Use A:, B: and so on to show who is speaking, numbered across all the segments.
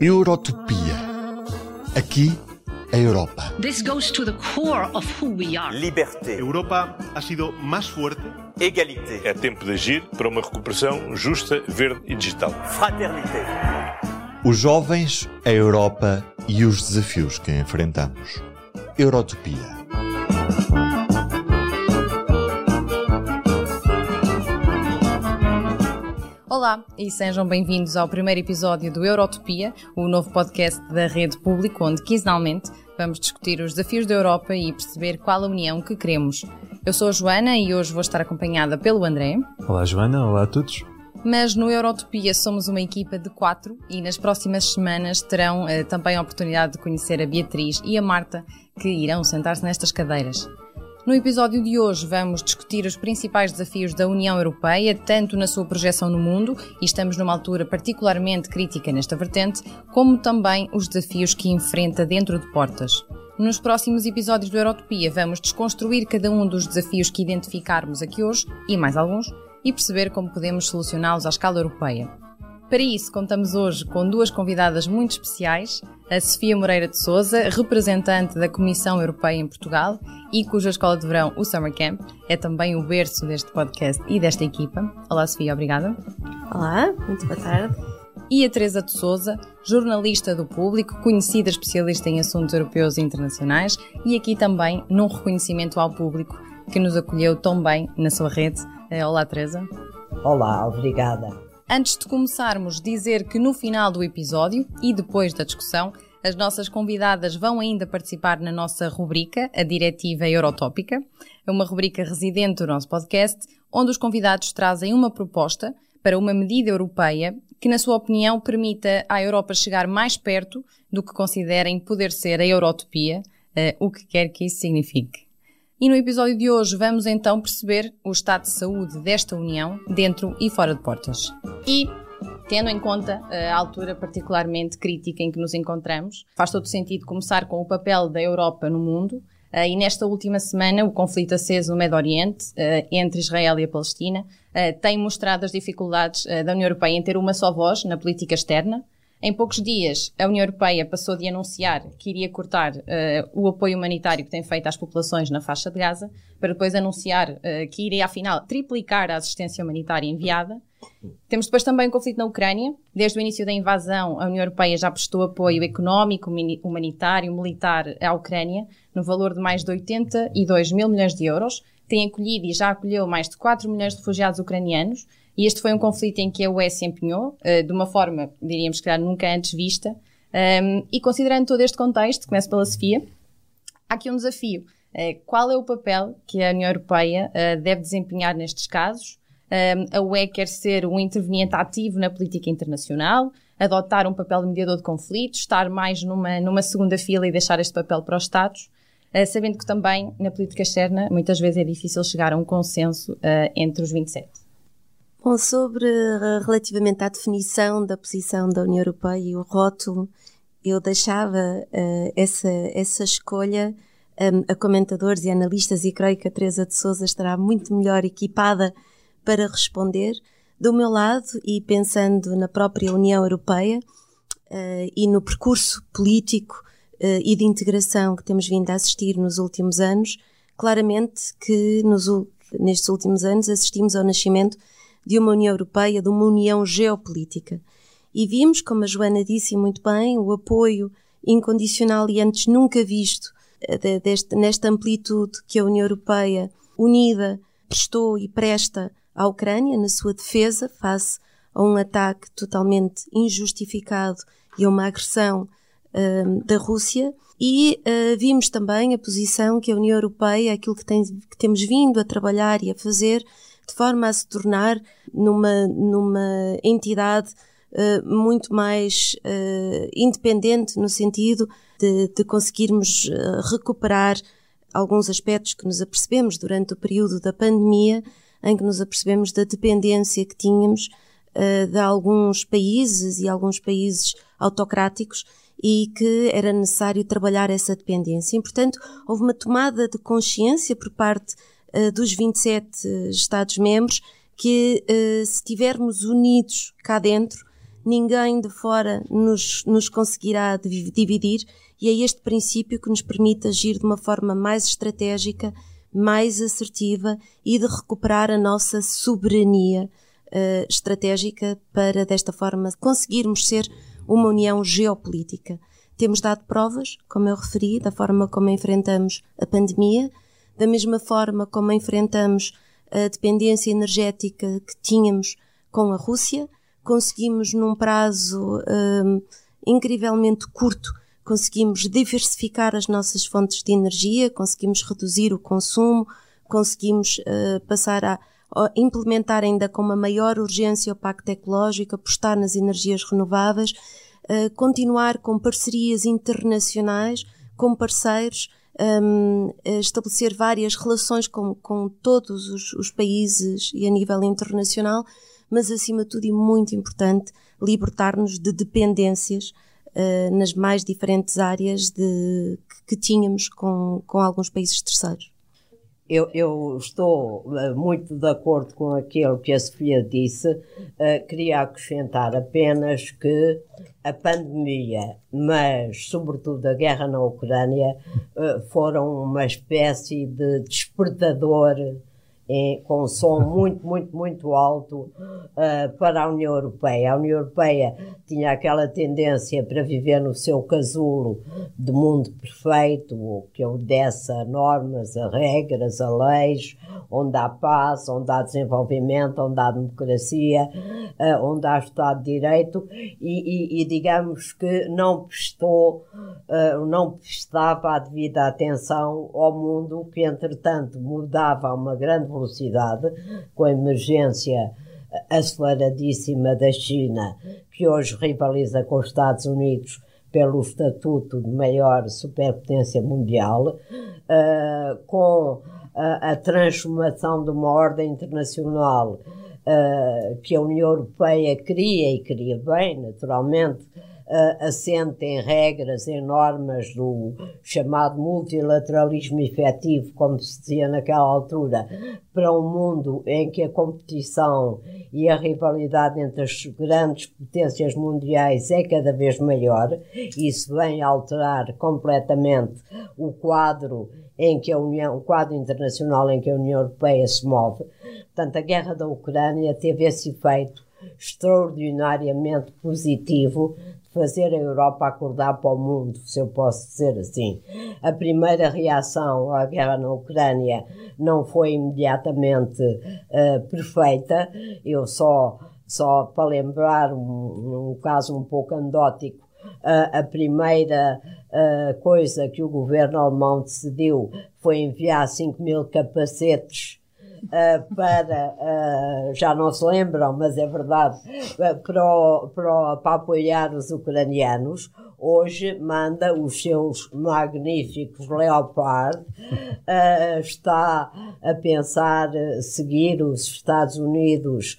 A: Eurotopia. Aqui, a Europa.
B: This goes to the core of who we are.
C: Liberté,
D: Europa ha sido más fuerte,
C: égalité,
E: É tempo de agir para uma recuperação justa, verde e digital.
C: fraternité.
A: Os jovens, a Europa e os desafios que enfrentamos. Eurotopia.
F: Olá e sejam bem-vindos ao primeiro episódio do Eurotopia, o novo podcast da Rede Público, onde quinzenalmente vamos discutir os desafios da Europa e perceber qual a união que queremos. Eu sou a Joana e hoje vou estar acompanhada pelo André.
G: Olá Joana, olá a todos.
F: Mas no Eurotopia somos uma equipa de quatro e nas próximas semanas terão eh, também a oportunidade de conhecer a Beatriz e a Marta, que irão sentar-se nestas cadeiras. No episódio de hoje vamos discutir os principais desafios da União Europeia, tanto na sua projeção no mundo, e estamos numa altura particularmente crítica nesta vertente, como também os desafios que enfrenta dentro de portas. Nos próximos episódios do Eurotopia vamos desconstruir cada um dos desafios que identificarmos aqui hoje, e mais alguns, e perceber como podemos solucioná-los à escala europeia. Para isso, contamos hoje com duas convidadas muito especiais, a Sofia Moreira de Souza, representante da Comissão Europeia em Portugal e cuja escola de verão, o Summer Camp, é também o berço deste podcast e desta equipa. Olá, Sofia, obrigada.
H: Olá, muito boa tarde.
F: E a Teresa de Souza, jornalista do público, conhecida especialista em assuntos europeus e internacionais e aqui também num reconhecimento ao público que nos acolheu tão bem na sua rede. Eh, Olá, Teresa.
I: Olá, obrigada.
F: Antes de começarmos, dizer que no final do episódio e depois da discussão, as nossas convidadas vão ainda participar na nossa rubrica, a Diretiva Eurotópica, uma rubrica residente do nosso podcast, onde os convidados trazem uma proposta para uma medida europeia que, na sua opinião, permita à Europa chegar mais perto do que considerem poder ser a Eurotopia, eh, o que quer que isso signifique. E no episódio de hoje vamos então perceber o estado de saúde desta União dentro e fora de portas. E, tendo em conta eh, a altura particularmente crítica em que nos encontramos, faz todo sentido começar com o papel da Europa no mundo. eh, E nesta última semana, o conflito aceso no Médio Oriente, eh, entre Israel e a Palestina, tem mostrado as dificuldades da União Europeia em ter uma só voz na política externa. Em poucos dias, a União Europeia passou de anunciar que iria cortar eh, o apoio humanitário que tem feito às populações na faixa de Gaza, para depois anunciar eh, que iria, afinal, triplicar a assistência humanitária enviada. Temos depois também o conflito na Ucrânia. Desde o início da invasão, a União Europeia já prestou apoio económico, humanitário, militar à Ucrânia, no valor de mais de 82 mil milhões de euros. Tem acolhido e já acolheu mais de 4 milhões de refugiados ucranianos. E este foi um conflito em que a UE se empenhou, eh, de uma forma, diríamos que nunca antes vista. E considerando todo este contexto, começo pela Sofia, há aqui um desafio. Eh, Qual é o papel que a União Europeia eh, deve desempenhar nestes casos? A UE quer ser um interveniente ativo na política internacional, adotar um papel de mediador de conflitos, estar mais numa, numa segunda fila e deixar este papel para os Estados, sabendo que também na política externa muitas vezes é difícil chegar a um consenso entre os 27.
H: Bom, sobre eh, relativamente à definição da posição da União Europeia e o rótulo, eu deixava eh, essa, essa escolha em, a comentadores e analistas e creio que a Teresa de Souza estará muito melhor equipada para responder. Do meu lado, e pensando na própria União Europeia eh, e no percurso político eh, e de integração que temos vindo a assistir nos últimos anos, claramente que nos, nestes últimos anos assistimos ao nascimento de uma União Europeia, de uma união geopolítica. E vimos, como a Joana disse muito bem, o apoio incondicional e antes nunca visto eh, de- deste, nesta amplitude que a União Europeia unida prestou e presta à Ucrânia na sua defesa face a um ataque totalmente injustificado e a uma agressão hum, da Rússia e eh, vimos também a posição que a União Europeia, aquilo que, tem, que temos vindo a trabalhar e a fazer, de forma a se tornar numa, numa entidade eh, muito mais eh, independente no sentido de, de conseguirmos eh, recuperar alguns aspectos que nos apercebemos durante o período da pandemia, em que nos apercebemos da dependência que tínhamos de alguns países e alguns países autocráticos e que era necessário trabalhar essa dependência. E, portanto, houve uma tomada de consciência por parte eh, dos 27 Estados-membros que, eh, se estivermos unidos cá dentro, ninguém de fora nos, nos conseguirá dividir e é este princípio que nos permite agir de uma forma mais estratégica, mais assertiva e de recuperar a nossa soberania uh, estratégica para, desta forma, conseguirmos ser uma união geopolítica. Temos dado provas, como eu referi, da forma como enfrentamos a pandemia, da mesma forma como enfrentamos a dependência energética que tínhamos com a Rússia, conseguimos num prazo um, incrivelmente curto conseguimos diversificar as nossas fontes de energia, conseguimos reduzir o consumo, conseguimos uh, passar a, a, implementar ainda com uma maior urgência o Pacto Ecológico, apostar nas energias renováveis, uh, continuar com parcerias internacionais, com parceiros, um, estabelecer várias relações com, com todos os, os países e a nível internacional, mas acima de tudo e muito importante, libertar-nos de dependências uh, nas mais diferentes áreas de, que, que tínhamos com, com alguns países terceiros.
I: Eu, eu, estou eh, muito de acordo com aquilo que a Sofia disse. Uh, queria acrescentar apenas que a pandemia, mas sobretudo a guerra na Ucrânia, uh, foram uma espécie de despertador em, com um som muito, muito, muito alto uh, para a União Europeia. A União Europeia tinha aquela tendência para viver no seu casulo de mundo perfeito, que obedece a normas, a regras, a leis, onde há paz, onde há desenvolvimento, onde há democracia, uh, onde há Estado de Direito, e, e, e digamos que não prestou, uh, não prestava a devida atenção ao mundo que, entretanto, mudava a uma grande velocidade, com a emergência aceleradíssima da China, que hoje rivaliza com os Estados Unidos pelo estatuto de maior superpotência mundial, uh, com a, a, transformação de uma ordem internacional uh, que a União Europeia cria e cria bem, naturalmente, uh, assente em regras, em normas do chamado multilateralismo efetivo, como se dizia naquela altura, para um mundo em que a competição e a rivalidade entre as grandes potências mundiais é cada vez maior. Isso vem alterar completamente o quadro em que a União, o quadro internacional em que a União Europeia se move. Portanto, a guerra da Ucrânia teve esse efeito extraordinariamente positivo fazer a Europa acordar para o mundo, se eu posso dizer assim. A primeira reação à guerra na Ucrânia não foi imediatamente uh, perfeita. Eu só, só para lembrar um, um caso um pouco anedótico, a primeira uh, coisa que o governo alemão decidiu foi enviar 5 mil capacetes uh, para, uh, já não se lembram, mas é verdade, uh, para, para, para apoiar os ucranianos. Hoje manda os seus magníficos Leopard, está a pensar seguir os Estados Unidos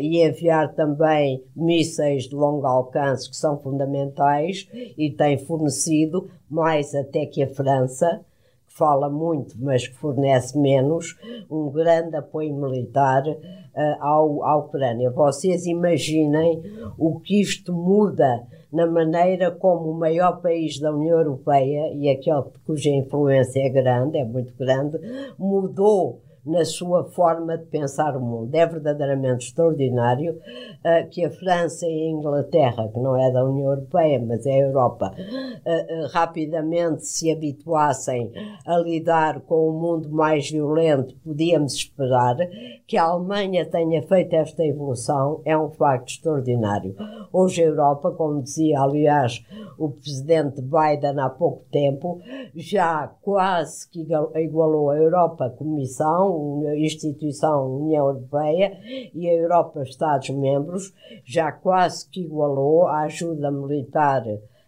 I: e enviar também mísseis de longo alcance que são fundamentais e tem fornecido mais até que a França fala muito, mas que fornece menos, um grande apoio militar uh, ao, à Ucrânia. Vocês imaginem o que isto muda na maneira como o maior país da União Europeia, e aquele cuja influência é grande, é muito grande, mudou na sua forma de pensar o mundo. É verdadeiramente extraordinário uh, que a França e a Inglaterra, que não é da União Europeia, mas é a Europa, uh, uh, rapidamente se habituassem a lidar com um mundo mais violento. Podíamos esperar que a Alemanha tenha feito esta evolução, é um facto extraordinário. Hoje a Europa, como dizia, aliás, o presidente Biden há pouco tempo, já quase que igualou a Europa Comissão, a instituição União Europeia e a Europa Estados-membros já quase que igualou a ajuda militar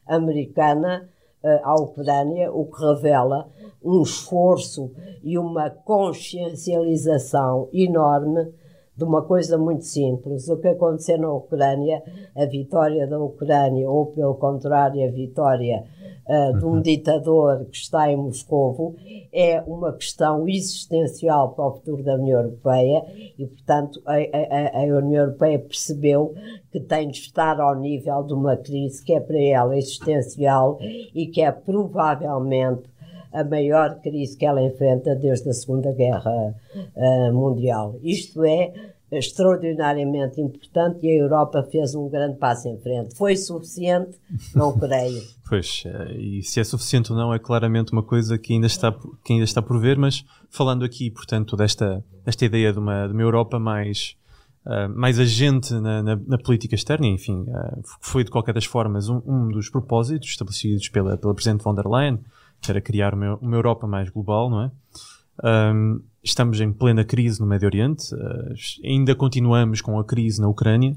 I: americana uh, à Ucrânia, o que revela um esforço e uma consciencialização enorme de uma coisa muito simples. O que aconteceu na Ucrânia, a vitória da Ucrânia, ou pelo contrário, a vitória uh, de um ditador que está em Moscovo é uma questão existencial para o futuro da União Europeia e, portanto, a, a, a União Europeia percebeu que tem de estar ao nível de uma crise que é para ela existencial e que é provavelmente a maior crise que ela enfrenta desde a Segunda Guerra uh, Mundial. Isto é extraordinariamente importante e a Europa fez um grande passo em frente. Foi suficiente? Não creio.
G: Pois, eh, e se é suficiente ou não é claramente uma coisa que ainda está, que ainda está por ver, mas falando aqui, portanto, desta, desta ideia de uma, de uma Europa mais, uh, mais agente na, na, na, política externa, enfim, uh, foi de qualquer das formas um, um dos propósitos estabelecidos pela, pela Presidente von der Leyen, era criar uma, uma Europa mais global, não é? Um, estamos em plena crise no Médio Oriente, uh, ainda continuamos com a crise na Ucrânia,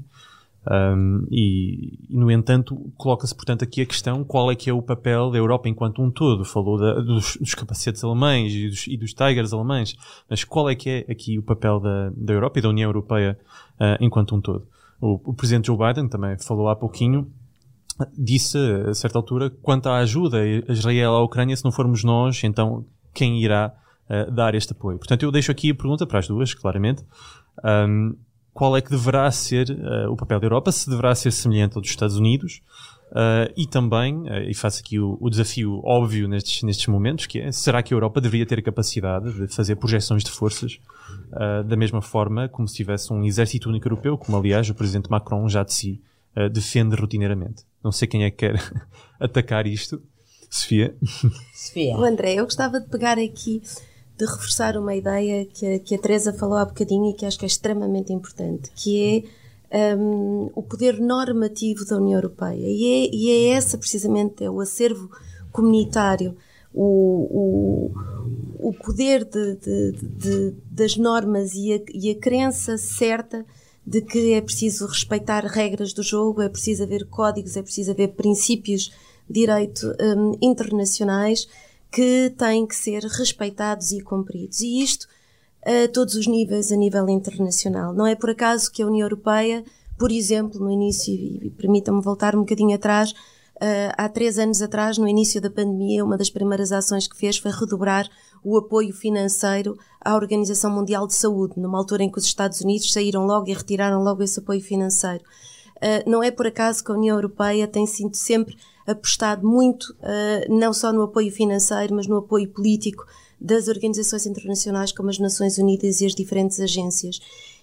G: um, e, e, no entanto, coloca-se, portanto, aqui a questão qual é que é o papel da Europa enquanto um todo. Falou da, dos, dos, capacetes alemães e dos, e dos, Tigers alemães, mas qual é que é aqui o papel da, da Europa e da União Europeia uh, enquanto um todo? O, o Presidente Joe Biden também falou há pouquinho, disse a certa altura, quanto à ajuda a Israel à Ucrânia, se não formos nós, então quem irá uh, dar este apoio. Portanto, eu deixo aqui a pergunta para as duas, claramente. Um, qual é que deverá ser uh, o papel da Europa? Se deverá ser semelhante ao dos Estados Unidos? Uh, e também, e faço aqui o, o, desafio óbvio nestes, nestes momentos, que é, será que a Europa deveria ter a capacidade de fazer projeções de forças da mesma forma como se tivesse um exército único europeu, como aliás o Presidente Macron já de si defende rotineiramente? Não sei quem é que quer atacar isto. Sofia?
H: Sofia. O André, eu gostava de pegar aqui de reforçar uma ideia que a, que a Teresa falou há bocadinho e que acho que é extremamente importante, que é um, o poder normativo da União Europeia. E é, e é essa, precisamente, é o acervo comunitário, o, o, o poder de, de, de, das normas e a, e a crença certa de que é preciso respeitar regras do jogo, é preciso haver códigos, é preciso haver princípios de direito um, internacionais que têm que ser respeitados e cumpridos. E isto a todos os níveis, a nível internacional. Não é por acaso que a União Europeia, por exemplo, no início, e permitam-me voltar um bocadinho atrás, uh, há três anos atrás, no início da pandemia, uma das primeiras ações que fez foi redobrar o apoio financeiro à Organização Mundial de Saúde, numa altura em que os Estados Unidos saíram logo e retiraram logo esse apoio financeiro. Uh, não é por acaso que a União Europeia tem sido sempre apostado muito, uh, não só no apoio financeiro, mas no apoio político das organizações internacionais como as Nações Unidas e as diferentes agências.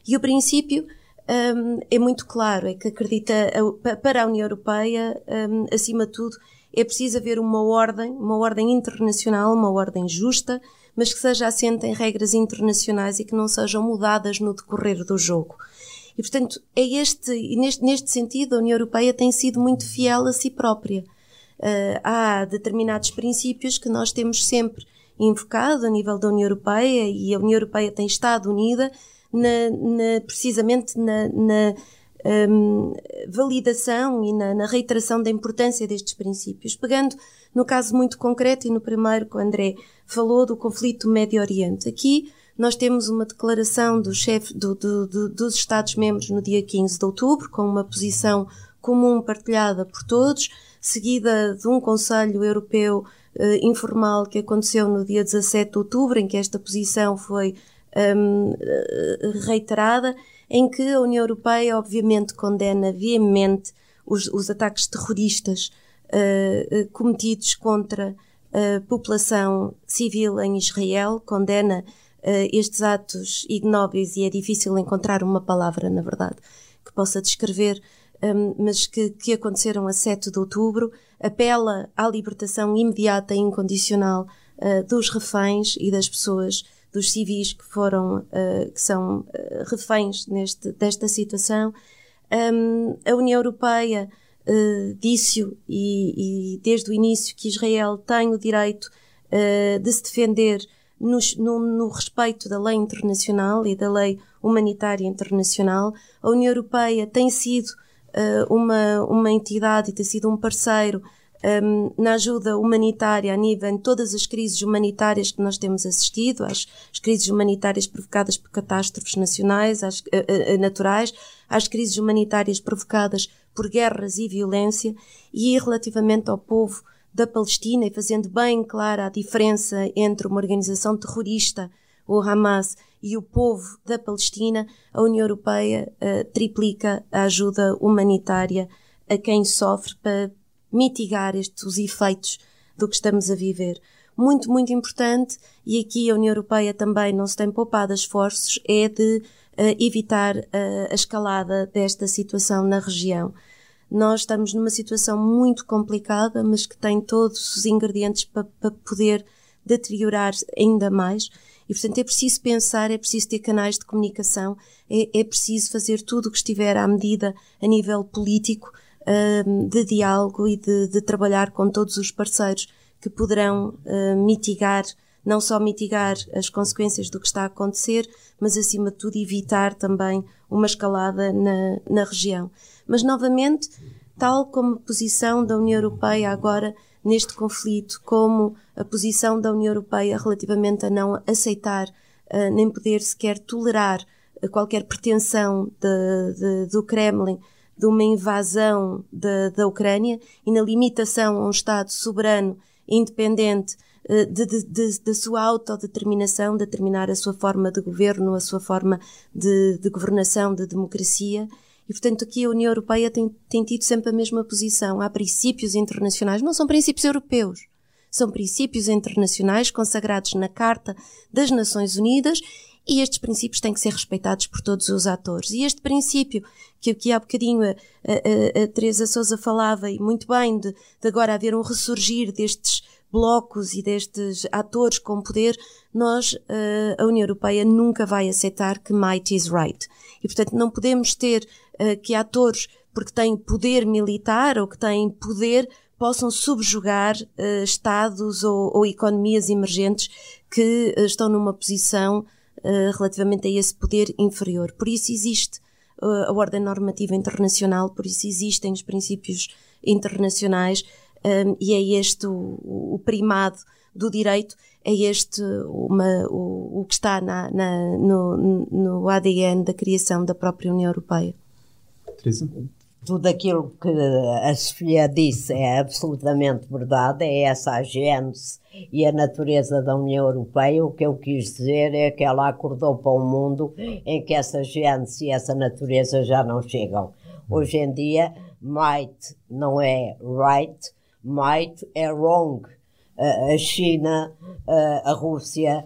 H: E o princípio um, é muito claro, é que acredita para a União Europeia, um, acima de tudo, é preciso haver uma ordem, uma ordem internacional, uma ordem justa, mas que seja assente em regras internacionais e que não sejam mudadas no decorrer do jogo. E, portanto, é este, neste, neste sentido, a União Europeia tem sido muito fiel a si própria. Uh, há determinados princípios que nós temos sempre invocado a nível da União Europeia e a União Europeia tem estado unida na, na, precisamente na, na um, validação e na, na, reiteração da importância destes princípios. Pegando no caso muito concreto e no primeiro que o André falou do conflito do Médio Oriente. Aqui nós temos uma declaração do chefe do, do, do, dos Estados-membros no dia 15 de outubro, com uma posição comum partilhada por todos, seguida de um Conselho Europeu uh, informal que aconteceu no dia 17 de outubro, em que esta posição foi um, reiterada, em que a União Europeia, obviamente, condena veemente os, os ataques terroristas uh, cometidos contra a população civil em Israel, condena uh, estes atos ignóbeis e é difícil encontrar uma palavra, na verdade, que possa descrever, um, mas que, que aconteceram a 7 de outubro, apela à libertação imediata e incondicional uh, dos reféns e das pessoas, dos civis que foram, uh, que são reféns neste, desta situação. Um, a União Europeia uh, disse-o e, e, desde o início que Israel tem o direito uh, de se defender no, no, no, respeito da lei internacional e da lei humanitária internacional. A União Europeia tem sido uh, uma, uma entidade e tem sido um parceiro um, na ajuda humanitária a nível de todas as crises humanitárias que nós temos assistido, às, às crises humanitárias provocadas por catástrofes nacionais, às, uh, uh, naturais, às crises humanitárias provocadas por guerras e violência, e relativamente ao povo da Palestina e fazendo bem clara a diferença entre uma organização terrorista, o Hamas, e o povo da Palestina, a União Europeia uh, triplica a ajuda humanitária a quem sofre para mitigar estes os efeitos do que estamos a viver. Muito, muito importante, e aqui a União Europeia também não se tem poupado esforços, é de uh, evitar uh, a escalada desta situação na região. Nós estamos numa situação muito complicada, mas que tem todos os ingredientes para, para poder deteriorar ainda mais. E, portanto, é preciso pensar, é preciso ter canais de comunicação, é, é preciso fazer tudo o que estiver à medida a nível político, de diálogo e de, de, trabalhar com todos os parceiros que poderão uh, mitigar, não só mitigar as consequências do que está a acontecer, mas, acima de tudo, evitar também uma escalada na, na região. Mas, novamente, tal como a posição da União Europeia agora neste conflito, como a posição da União Europeia relativamente a não aceitar uh, nem poder sequer tolerar uh, qualquer pretensão de, de, do Kremlin de uma invasão de, da Ucrânia e na limitação a um Estado soberano, independente, uh, da sua autodeterminação, determinar a sua forma de governo, a sua forma de, de governação, de democracia e, portanto, aqui a União Europeia tem, tem tido sempre a mesma posição. Há princípios internacionais, não são princípios europeus, são princípios internacionais consagrados na Carta das Nações Unidas e estes princípios têm que ser respeitados por todos os atores. E este princípio, que aqui há bocadinho a, a, a Teresa Souza falava, e muito bem, de, de agora haver um ressurgir destes blocos e destes atores com poder, nós, eh, a União Europeia, nunca vai aceitar que might is right. E, portanto, não podemos ter uh, que atores, porque têm poder militar ou que têm poder, possam subjugar uh, Estados ou, ou, economias emergentes que estão numa posição relativamente a esse poder inferior. Por isso existe a ordem normativa internacional, por isso existem os princípios internacionais um, e é este o, o, primado do direito, é este uma, o, o que está na, na, no, no ADN da criação da própria União Europeia.
G: Teresa?
I: Tudo aquilo que a Sofia disse é absolutamente verdade, é essa a gênese e a natureza da União Europeia. O que eu quis dizer é que ela acordou para um mundo em que essa gênese e essa natureza já não chegam. Hoje em dia, might não é right, might é wrong. A China, a Rússia,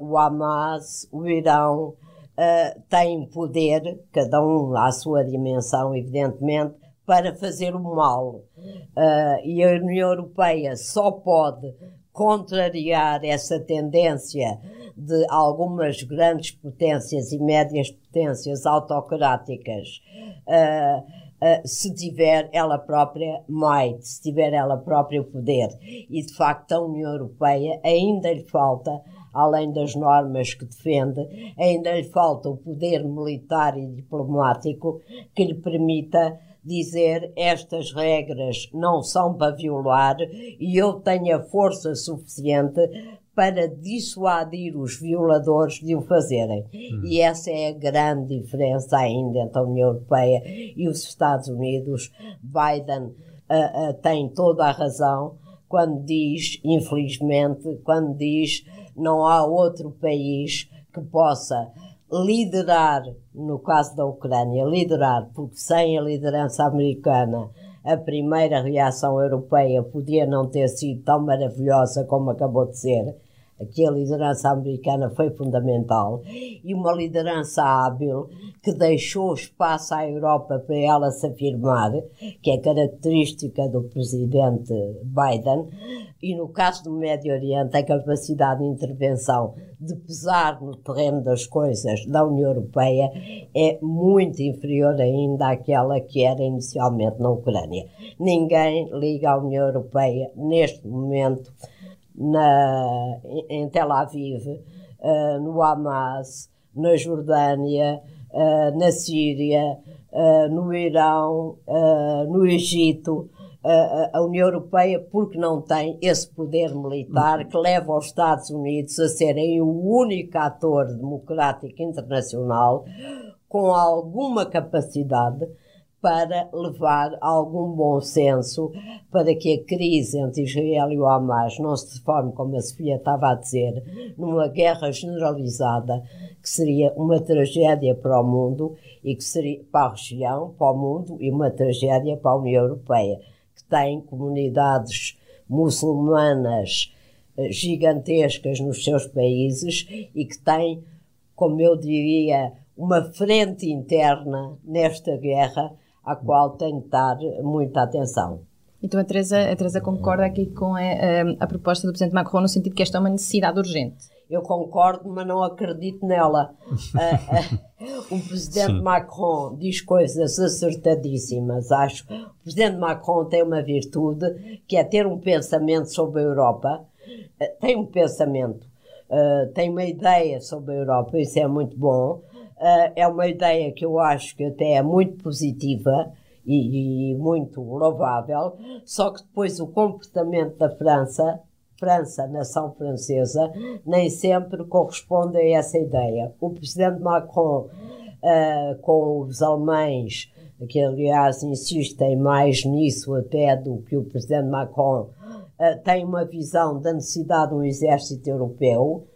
I: o Hamas, o Irão, uh, têm poder, cada um à sua dimensão, evidentemente, para fazer o mal. Uh, e a União Europeia só pode contrariar essa tendência de algumas grandes potências e médias potências autocráticas uh, uh, se tiver ela própria might, se tiver ela própria poder. E de facto a União Europeia ainda lhe falta além das normas que defende, ainda lhe falta o poder militar e diplomático que lhe permita dizer estas regras não são para violar e eu tenho a força suficiente para dissuadir os violadores de o fazerem. Hum. E essa é a grande diferença ainda entre a União Europeia e os Estados Unidos. Biden uh, uh, tem toda a razão quando diz, infelizmente, quando diz não há outro país que possa liderar, no caso da Ucrânia, liderar, porque sem a liderança americana a primeira reação europeia podia não ter sido tão maravilhosa como acabou de ser. Aqui a liderança americana foi fundamental e uma liderança hábil que deixou espaço à Europa para ela se afirmar, que é característica do presidente Biden, e no caso do Médio Oriente, a capacidade de intervenção de pesar no terreno das coisas da União Europeia é muito inferior ainda àquela que era inicialmente na Ucrânia. Ninguém liga à União Europeia neste momento na, em Tel Aviv, uh, no Hamas, na Jordânia, uh, na Síria, uh, no Irão, no Egito, a União Europeia porque não tem esse poder militar que leva os Estados Unidos a serem o único ator democrático internacional com alguma capacidade para levar algum bom senso para que a crise entre Israel e o Hamas não se transforme, como a Sofia estava a dizer, numa guerra generalizada que seria uma tragédia para o mundo e que seria para a região, para o mundo e uma tragédia para a União Europeia, que tem comunidades muçulmanas eh, gigantescas nos seus países e que tem, como eu diria, uma frente interna nesta guerra à qual tem de dar muita atenção.
F: Então a Teresa, a Teresa concorda aqui com a, a, a, proposta do Presidente Macron no sentido que esta é uma necessidade urgente.
I: Eu concordo, mas não acredito nela. uh, uh, o Presidente Sim. Macron diz coisas acertadíssimas, acho. O Presidente Macron tem uma virtude que é ter um pensamento sobre a Europa. Uh, tem um pensamento, tem uma ideia sobre a Europa, isso é muito bom Uh, é uma ideia que eu acho que até é muito positiva e, e, muito louvável, só que depois o comportamento da França, França, nação francesa, nem sempre corresponde a essa ideia. O presidente Macron, uh, com os alemães, que aliás insistem mais nisso até do que o presidente Macron, uh, tem uma visão da necessidade de um exército europeu,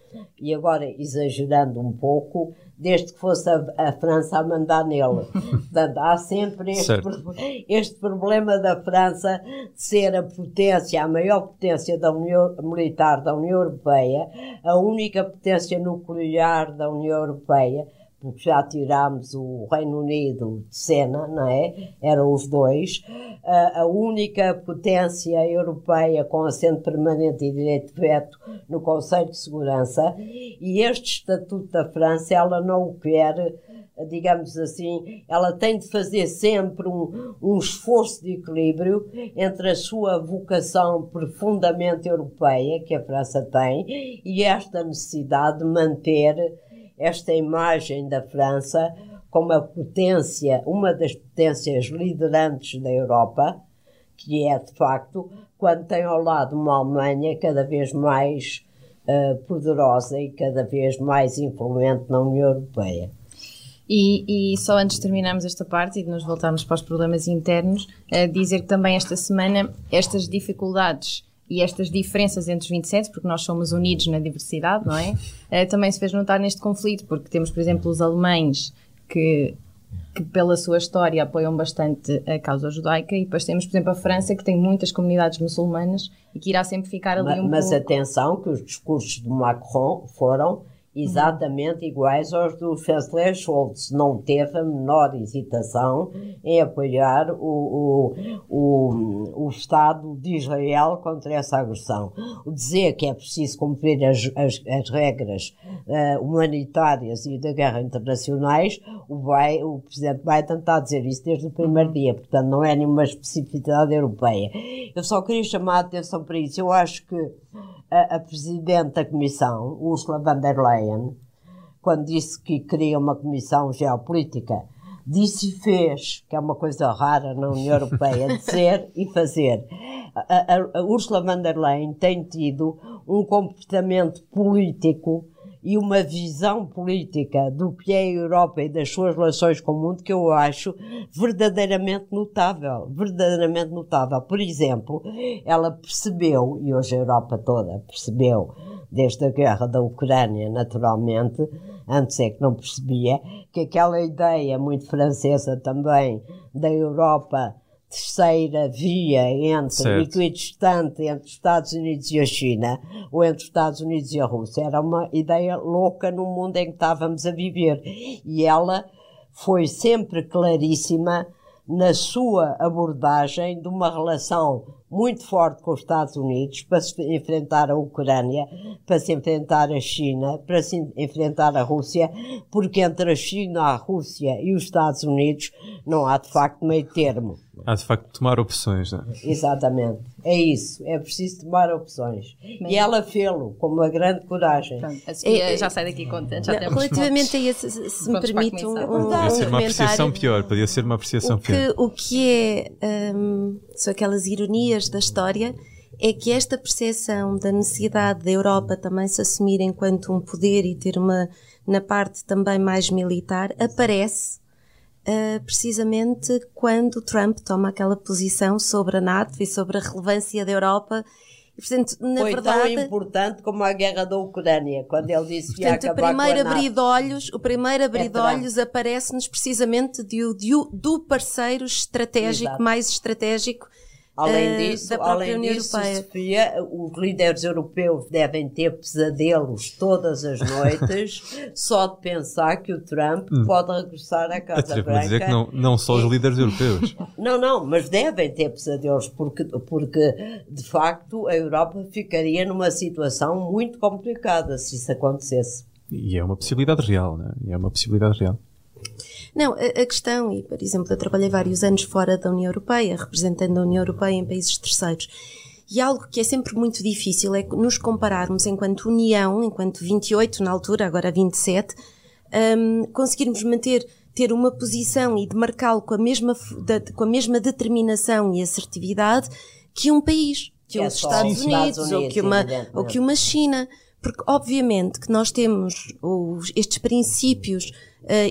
I: e agora exagerando um pouco, desde que fosse a, a França a mandar nele. Portanto, há sempre este, pro, este, problema da França de ser a potência, a maior potência da União militar da União Europeia, a única potência nuclear da União Europeia, porque já tirámos o Reino Unido de cena, não é? Eram os dois. A única potência europeia com assento permanente e direito de veto no Conselho de Segurança. E este Estatuto da França, ela não o quer digamos assim, ela tem de fazer sempre um, um, esforço de equilíbrio entre a sua vocação profundamente europeia, que a França tem, e esta necessidade de manter esta imagem da França como a potência, uma das potências liderantes da Europa, que é de facto quando tem ao lado uma Alemanha cada vez mais uh, poderosa e cada vez mais influente na União Europeia.
F: E, e, só antes de terminarmos esta parte e de nos voltarmos para os problemas internos, uh, dizer que também esta semana estas dificuldades e estas diferenças entre os 27, porque nós somos unidos na diversidade, não é? Uh, também se fez notar neste conflito, porque temos, por exemplo, os alemães que, que, pela sua história, apoiam bastante a causa judaica, e depois temos, por exemplo, a França, que tem muitas comunidades muçulmanas e que irá sempre ficar ali
I: mas,
F: um
I: mas
F: pouco...
I: Mas atenção que os discursos de Macron foram exatamente iguais aos do chanceler Scholz. Não teve a menor hesitação em apoiar o, o, o, o Estado de Israel contra essa agressão. O dizer que é preciso cumprir as, as, as regras uh, humanitárias e da guerra internacionais, o, Biden, o Presidente Biden está a dizer isso desde o primeiro dia, portanto não é nenhuma especificidade europeia. Eu só queria chamar a atenção para isso. Eu acho que a, a Presidente da Comissão, Ursula von der Leyen, quando disse que queria uma comissão geopolítica, disse e fez, que é uma coisa rara na União Europeia, dizer e fazer. A, a, a Ursula von der Leyen tem tido um comportamento político e uma visão política do que é a Europa e das suas relações com o mundo que eu acho verdadeiramente notável, verdadeiramente notável. Por exemplo, ela percebeu, e hoje a Europa toda percebeu, desde a guerra da Ucrânia, naturalmente, antes é que não percebia, que aquela ideia muito francesa também da Europa terceira via entre equidistante entre os Estados Unidos e a China ou entre os Estados Unidos e a Rússia. Era uma ideia louca no mundo em que estávamos a viver. E ela foi sempre claríssima na sua abordagem de uma relação muito forte com os Estados Unidos para se enfrentar a Ucrânia, para se enfrentar a China, para se enfrentar a Rússia, porque entre a China, a Rússia e os Estados Unidos não há de facto meio termo.
G: Há de facto tomar opções, não é?
I: Exatamente. É isso. É preciso tomar opções. Bem, e ela fê-lo com uma grande coragem.
F: Pronto, a Sofia é, já sai daqui contente. Já temos
H: relativamente a isso, se, se me permite um, um
G: Podia ser uma apreciação pior. Podia ser uma apreciação
H: o que,
G: pior.
H: O que é... Um, são aquelas ironias da história é que esta percepção da necessidade da Europa também se assumir enquanto um poder e ter uma, na parte também mais militar, aparece uh, precisamente quando Trump toma aquela posição sobre a NATO e sobre a relevância da Europa e, portanto, na
I: Foi
H: verdade,
I: tão importante como a guerra da Ucrânia, quando ele disse que ia
H: portanto, o
I: acabar
H: primeiro
I: com a
H: abrir de
I: NATO.
H: olhos, o primeiro abrir de
I: Trump.
H: olhos aparece-nos precisamente de- de- do parceiro estratégico,
I: Exato.
H: mais estratégico
I: Além
H: eh,
I: disso, além
H: União
I: disso. Sofia, os líderes europeus devem ter pesadelos todas as noites só de pensar que o Trump pode regressar à Casa Branca.
G: dizer que não, não só os líderes europeus.
I: Não, não, mas devem ter pesadelos, porque, porque de facto a Europa ficaria numa situação muito complicada se isso acontecesse.
G: E é uma possibilidade real, né? E é uma possibilidade real.
H: Não, a, a questão, e por exemplo, eu trabalhei vários anos fora da União Europeia, representando a União Europeia em países terceiros. E algo que é sempre muito difícil é nos compararmos enquanto União, enquanto 28 na altura, agora 27, hum, conseguirmos manter, ter uma posição e demarcá-lo com, a mesma com a mesma determinação e assertividade que um país, que
I: É
H: os Estados
I: os Estados
H: Unidos, ou,
I: Unidos,
H: que uma, ou que uma China. Porque, obviamente, que nós temos os- estes princípios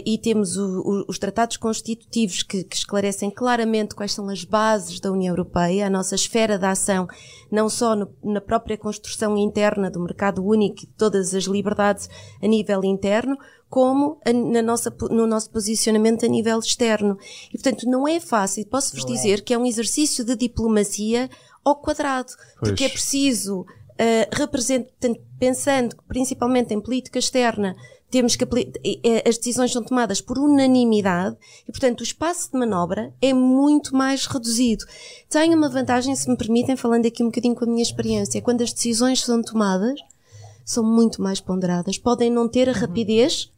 H: e temos o- o- os tratados constitutivos que, que esclarecem claramente quais são as bases da União Europeia, a nossa esfera de ação, não só no- na própria construção interna do mercado único e de todas as liberdades a nível interno, como a- na nossa, no nosso posicionamento a nível externo. E, portanto, não é fácil. Posso-vos dizer que é um exercício de diplomacia ao quadrado, porque é
G: Pois.
H: preciso, uh, pensando principalmente em política externa, temos que as decisões são tomadas por unanimidade e, portanto, o espaço de manobra é muito mais reduzido. Tem uma vantagem, se me permitem, falando aqui um bocadinho com a minha experiência, quando as decisões são tomadas, são muito mais ponderadas, podem não ter a rapidez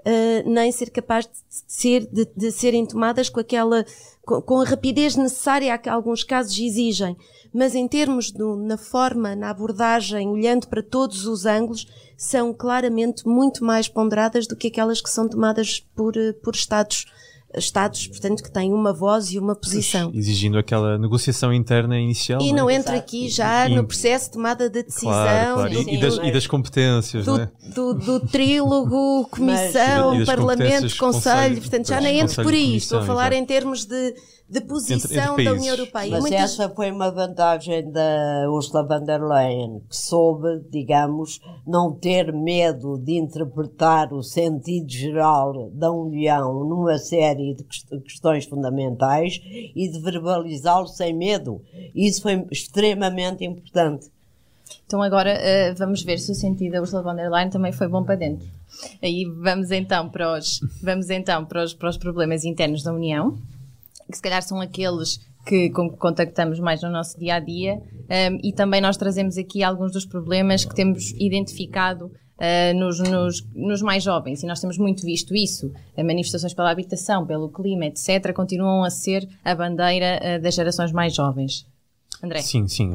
H: Uh, nem ser capaz de ser de, de serem tomadas com aquela com, com a rapidez necessária que alguns casos exigem mas em termos do, na forma na abordagem olhando para todos os ângulos são claramente muito mais ponderadas do que aquelas que são tomadas por eh, por estados estados portanto que têm uma voz e uma posição
G: Exigindo aquela negociação interna inicial.
H: e
G: não
H: não
G: é?
H: entra aqui já
G: E-
H: no processo de tomada de decisão
G: Claro, claro.
H: do-
G: E, e das, e das competências,
H: do,
G: não é?
H: do, do trílogo, comissão,
G: das
H: parlamento, conselho,
G: conselho,
H: portanto já nem entro por aí, estou a falar
G: exato.
H: em termos de, de posição
G: Entre- entre
H: da
G: países.
H: União Europeia.
I: Mas
H: muitas-
I: essa foi uma vantagem da Ursula von der Leyen, que soube, digamos, não ter medo de interpretar o sentido geral da União numa série de quest- questões fundamentais e de verbalizá-lo sem medo. Isso foi extremamente importante.
F: Então agora eh, vamos ver se o sentido da Ursula von der Leyen também foi bom para dentro. Aí vamos então para os, vamos então para os, para os problemas internos da União, que se calhar são aqueles que, contactamos mais no nosso dia a dia, ehm, e também nós trazemos aqui alguns dos problemas que temos identificado eh, nos, nos, nos mais jovens, e nós temos muito visto isso. Eh, manifestações pela habitação, pelo clima, etc., continuam a ser a bandeira eh, das gerações mais jovens. André?
G: Sim, sim.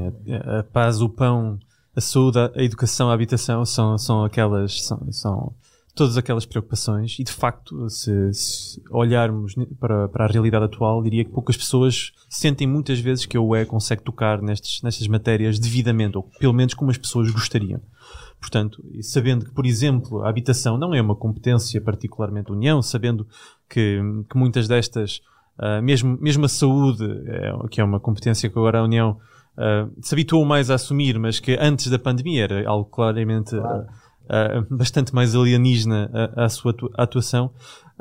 G: A, a paz, o pão, a saúde, a educação, a habitação são, são aquelas. São, são todas aquelas preocupações. E de facto, se, se olharmos para, para a realidade atual, diria que poucas pessoas sentem muitas vezes que a UE consegue tocar nestes, nestas matérias devidamente, ou pelo menos como as pessoas gostariam. Portanto, sabendo que, por exemplo, a habitação não é uma competência particularmente da União, sabendo que, que muitas destas, ah, mesmo, mesmo a saúde, é, que é uma competência que agora a União ah, se habituou mais a assumir, mas que antes da pandemia era algo claramente ah, ah, bastante mais alienígena à, sua atu- atuação,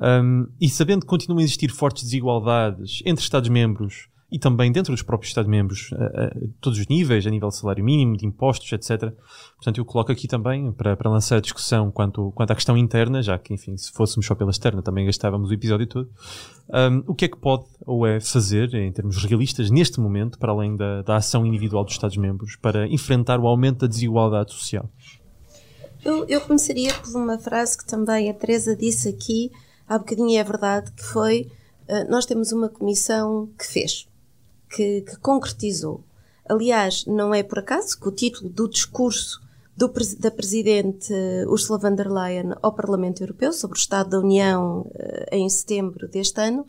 G: um, e sabendo que continuam a existir fortes desigualdades entre Estados-membros e também dentro dos próprios Estados-membros, a, a todos os níveis, a nível de salário mínimo, de impostos, etc. Portanto, eu coloco aqui também, para, para lançar a discussão quanto, quanto à questão interna, já que, enfim, se fôssemos só pela externa, também gastávamos o episódio todo. Um, o que é que pode ou é fazer, em termos realistas, neste momento, para além da, da ação individual dos Estados-membros, para enfrentar o aumento da desigualdade social?
H: Eu, eu começaria por uma frase que também a Teresa disse aqui há bocadinho é verdade, que foi uh, nós temos uma comissão que fez, que, que, concretizou. Aliás, não é por acaso que o título do discurso do, da Presidente Ursula von der Leyen ao Parlamento Europeu sobre o Estado da União uh, em setembro deste ano,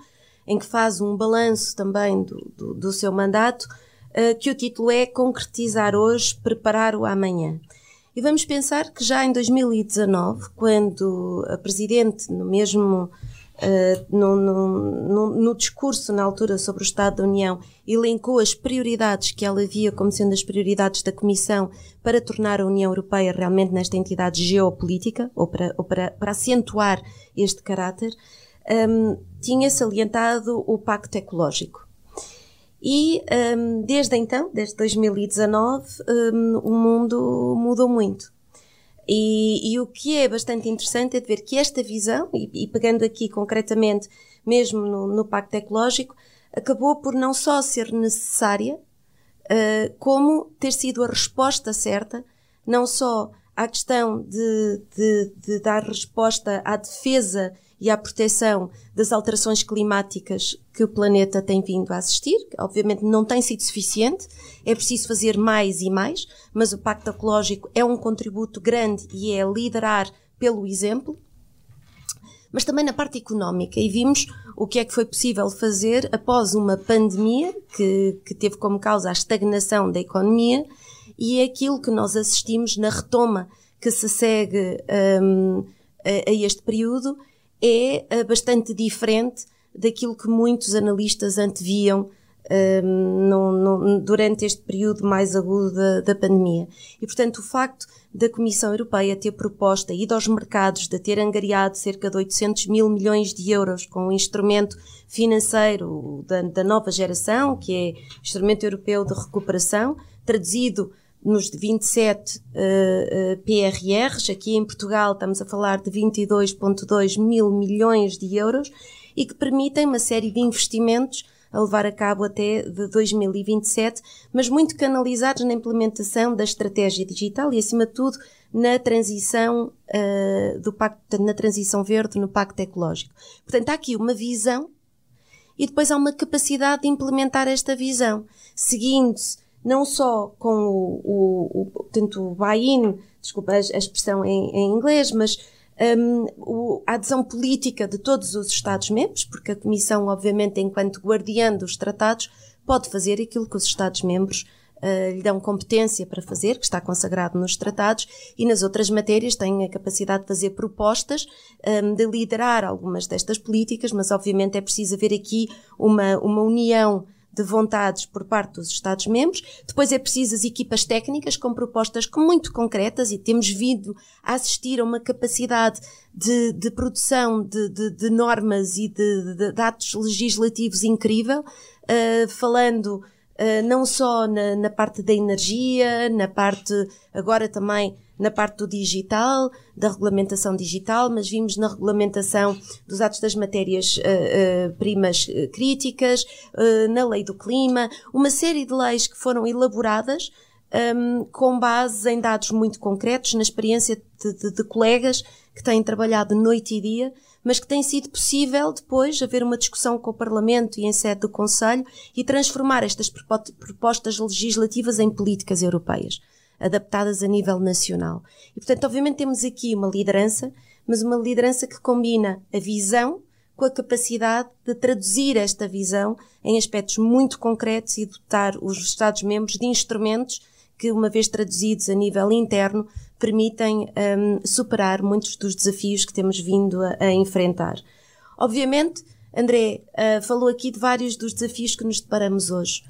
H: em que faz um balanço também do, do, do seu mandato, uh, que o título é Concretizar hoje, preparar o amanhã. E vamos pensar que já em 2019, quando a Presidente, no mesmo, uh, no, no, no, discurso na altura sobre o Estado da União, elencou as prioridades que ela via como sendo as prioridades da Comissão para tornar a União Europeia realmente nesta entidade geopolítica, ou para, ou para, para acentuar este caráter, um, tinha salientado o Pacto Ecológico. E um, desde então, desde 2019, um, o mundo mudou muito. E, e, o que é bastante interessante é de ver que esta visão, e, e pegando aqui concretamente mesmo no, no, Pacto Ecológico, acabou por não só ser necessária, uh, como ter sido a resposta certa, não só à questão de, de, de dar resposta à defesa e à proteção das alterações climáticas que o planeta tem vindo a assistir. Obviamente não tem sido suficiente, é preciso fazer mais e mais, mas o Pacto Ecológico é um contributo grande e é liderar pelo exemplo. Mas também na parte económica, e vimos o que é que foi possível fazer após uma pandemia que, que teve como causa a estagnação da economia e é aquilo que nós assistimos na retoma que se segue um, a, a este período é uh, bastante diferente daquilo que muitos analistas anteviam um, no, no, durante este período mais agudo da, da, pandemia. E, portanto, o facto da Comissão Europeia ter proposta e aos mercados de ter angariado cerca de 800 mil milhões de euros com o um instrumento financeiro da, da nova geração, que é o Instrumento Europeu de Recuperação, traduzido nos 27 uh, uh, PRRs. Aqui em Portugal estamos a falar de 22,2 mil milhões de euros e que permitem uma série de investimentos a levar a cabo até de 2027, mas muito canalizados na implementação da estratégia digital e, acima de tudo, na transição uh, do pacto, na transição verde, no pacto ecológico. Portanto, há aqui uma visão e depois há uma capacidade de implementar esta visão, seguindo-se não só com o, o, o, portanto, o buy-in, desculpa a, expressão em, em, inglês, mas um, o, a adesão política de todos os Estados-membros, porque a Comissão, obviamente, enquanto guardiã dos tratados, pode fazer aquilo que os Estados-membros uh, lhe dão competência para fazer, que está consagrado nos tratados, e nas outras matérias tem a capacidade de fazer propostas, um, de liderar algumas destas políticas, mas obviamente é preciso haver aqui uma, uma união de vontades por parte dos Estados-membros. Depois é preciso as equipas técnicas com propostas muito concretas e temos vindo a assistir a uma capacidade de, de produção de, de, de, normas e de, atos legislativos incrível, uh, falando não só na, na parte da energia, na parte agora também na parte do digital, da regulamentação digital, mas vimos na regulamentação dos atos das matérias uh, uh, primas uh, críticas, na lei do clima, uma série de leis que foram elaboradas um, com base em dados muito concretos, na experiência de, de, de colegas que têm trabalhado noite e dia, mas que tem sido possível depois haver uma discussão com o Parlamento e em sede do Conselho e transformar estas propostas legislativas em políticas europeias adaptadas a nível nacional. E, portanto, obviamente temos aqui uma liderança, mas uma liderança que combina a visão com a capacidade de traduzir esta visão em aspectos muito concretos e dotar os Estados-membros de instrumentos que, uma vez traduzidos a nível interno, permitem um, superar muitos dos desafios que temos vindo a, a enfrentar. Obviamente, André uh, falou aqui de vários dos desafios que nos deparamos hoje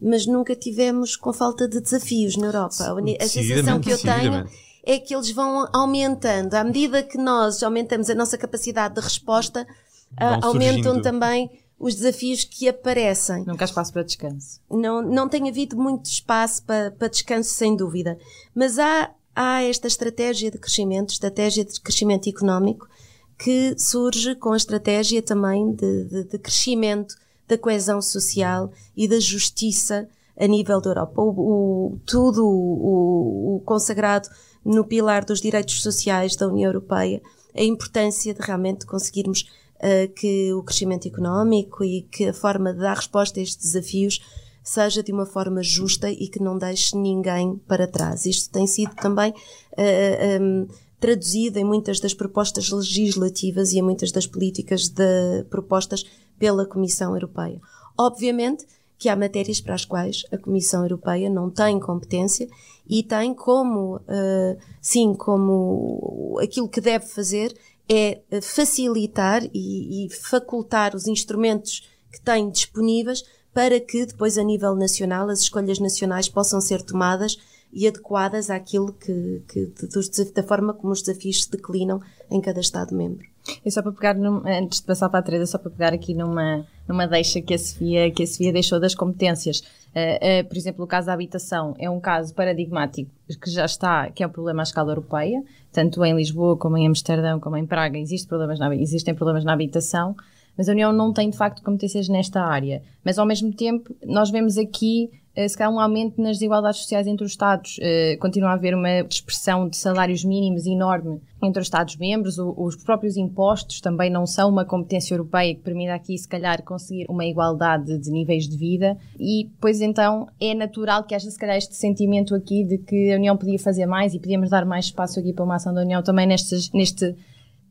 H: mas nunca tivemos com falta de desafios na Europa. A sensação que eu tenho é que eles vão aumentando. À medida que nós aumentamos a nossa capacidade de resposta, uh, aumentam também os desafios que aparecem.
F: Nunca há espaço para descanso.
H: Não, não tem havido muito espaço para, para descanso, sem dúvida. Mas há, há esta estratégia de crescimento, estratégia de crescimento económico, que surge com a estratégia também de, de, de crescimento da coesão social e da justiça a nível da Europa. O, o tudo o, o, consagrado no pilar dos direitos sociais da União Europeia, a importância de realmente conseguirmos uh, que o crescimento económico e que a forma de dar resposta a estes desafios seja de uma forma justa e que não deixe ninguém para trás. Isto tem sido também uh, eh, um, eh, traduzido em muitas das propostas legislativas e em muitas das políticas de propostas pela Comissão Europeia. Obviamente que há matérias para as quais a Comissão Europeia não tem competência e tem como, uh, sim, como aquilo que deve fazer é facilitar e, e facultar os instrumentos que têm disponíveis para que depois a nível nacional as escolhas nacionais possam ser tomadas e adequadas àquilo que, que dos, da forma como os desafios se declinam em cada Estado-membro.
F: É só para pegar, num, antes de passar para a Teresa, só para pegar aqui numa, numa deixa que a Sofia, que a Sofia deixou das competências. Uh, uh, por exemplo, o caso da habitação é um caso paradigmático que já está, que é um problema à escala europeia, tanto em Lisboa como em Amsterdão, como em Praga, existe problemas na, existem problemas na habitação, mas a União não tem de facto competências nesta área. Mas ao mesmo tempo, nós vemos aqui eh, se calhar um aumento nas desigualdades sociais entre os Estados. Uh, continua a haver uma expressão de salários mínimos enorme entre os Estados-membros. Os próprios impostos também não são uma competência europeia que permita aqui, se calhar, conseguir uma igualdade de níveis de vida. E, pois então, é natural que haja, se calhar, este sentimento aqui de que a União podia fazer mais e podíamos dar mais espaço aqui para uma ação da União também nestes, neste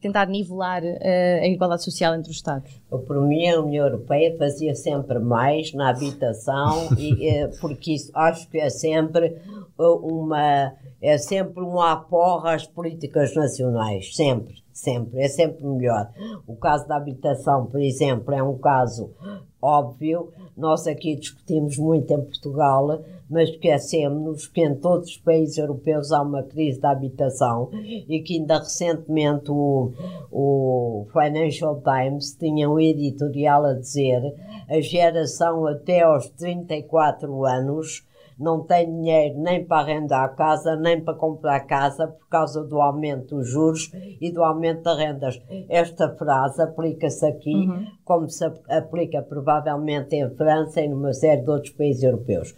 F: tentar nivelar uh, a igualdade social entre os Estados?
I: Por mim, a União Europeia fazia sempre mais na habitação, e, uh, porque isso acho que é sempre uma é sempre um aporra às políticas nacionais, sempre, sempre, é sempre melhor. O caso da habitação, por exemplo, é um caso óbvio. Nós aqui discutimos muito em Portugal, mas esquecemos que em todos os países europeus há uma crise da habitação e que ainda recentemente o, o Financial Times tinha um editorial a dizer a geração até aos 34 anos não tem dinheiro nem para arrendar a casa, nem para comprar casa por causa do aumento dos juros e do aumento das rendas. Esta frase aplica-se aqui, uhum. como se aplica provavelmente em França e numa série de outros países europeus.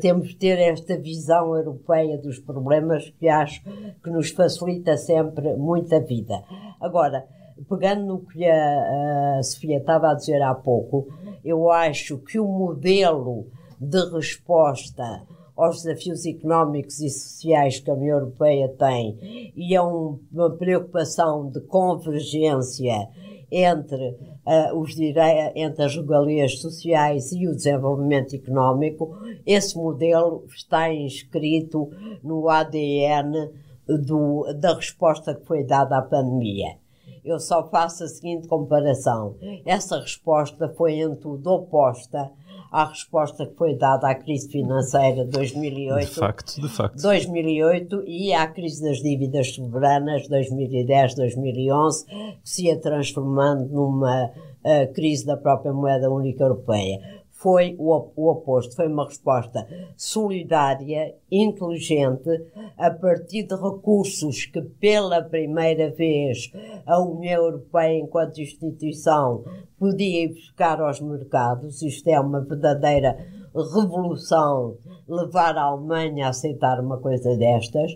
I: Temos de ter esta visão europeia dos problemas que acho que nos facilita sempre muita vida. Agora, pegando no que a, a Sofia estava a dizer há pouco, eu acho que o modelo de resposta aos desafios económicos e sociais que a União Europeia tem e um, uma preocupação de convergência entre, uh, os entre as regalias sociais e o desenvolvimento económico, esse modelo está inscrito no ADN do, da resposta que foi dada à pandemia. Eu só faço a seguinte comparação. Essa resposta foi em tudo oposta à resposta que foi dada à crise financeira de 2008.
G: De facto, de facto.
I: 2008 e à crise das dívidas soberanas 2010-2011, que se ia transformando numa uh, crise da própria moeda única europeia foi o, o oposto, foi uma resposta solidária, inteligente, a partir de recursos que pela primeira vez a União Europeia, enquanto instituição, podia ir buscar aos mercados. Isto é uma verdadeira revolução levar a Alemanha a aceitar uma coisa destas.